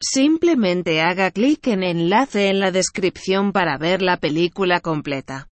Simplemente haga clic en enlace en la descripción para ver la película completa.